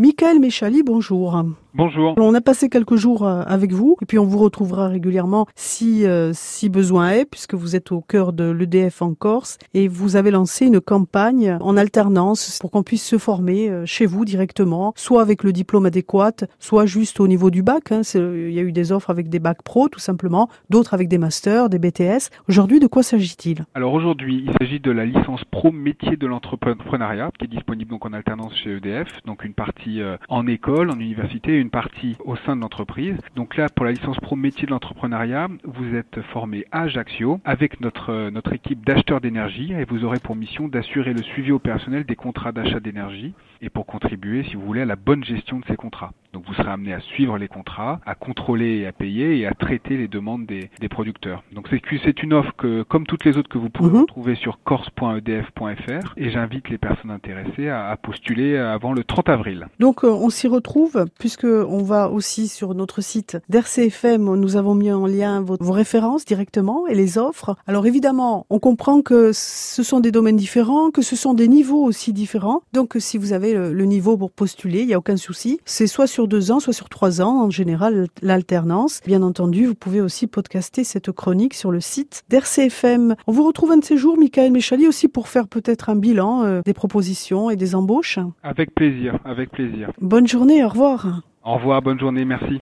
Michael Méchali, bonjour. Bonjour. On a passé quelques jours euh, avec vous et puis on vous retrouvera régulièrement si euh, si besoin est puisque vous êtes au cœur de l'EDF en Corse et vous avez lancé une campagne en alternance pour qu'on puisse se former euh, chez vous directement, soit avec le diplôme adéquat, soit juste au niveau du bac. Hein. Il y a eu des offres avec des bacs pro tout simplement, d'autres avec des masters, des BTS. Aujourd'hui, de quoi s'agit-il? Alors aujourd'hui, il s'agit de la licence pro métier de l'entrepreneuriat qui est disponible donc en alternance chez EDF, donc une partie en école, en université une partie au sein de l'entreprise. Donc là, pour la licence pro métier de l'entrepreneuriat, vous êtes formé à Ajaccio avec notre, notre équipe d'acheteurs d'énergie et vous aurez pour mission d'assurer le suivi opérationnel des contrats d'achat d'énergie et pour contribuer, si vous voulez, à la bonne gestion de ces contrats. Donc vous serez amené à suivre les contrats, à contrôler et à payer et à traiter les demandes des, des producteurs. Donc c'est une offre que, comme toutes les autres que vous pouvez mhm. trouver sur corse.edf.fr et j'invite les personnes intéressées à, à, postuler avant le 30 avril. Donc euh, on s'y retrouve puisque on va aussi sur notre site d'RCFM, nous avons mis en lien vos, vos, références directement et les offres. Alors évidemment, on comprend que ce sont des domaines différents, que ce sont des niveaux aussi différents. Donc si vous avez le, le niveau pour postuler, il n'y a aucun souci. C'est soit sur deux ans, soit sur trois ans, en général l'alternance. Bien entendu, vous pouvez aussi podcaster cette chronique sur le site d'RCFM. On vous retrouve un de ces jours, Michael Méchali, aussi pour faire peut-être un bilan euh, des propositions et des embauches. Avec plaisir, avec plaisir. Bonne journée, au revoir. Au revoir, bonne journée, merci.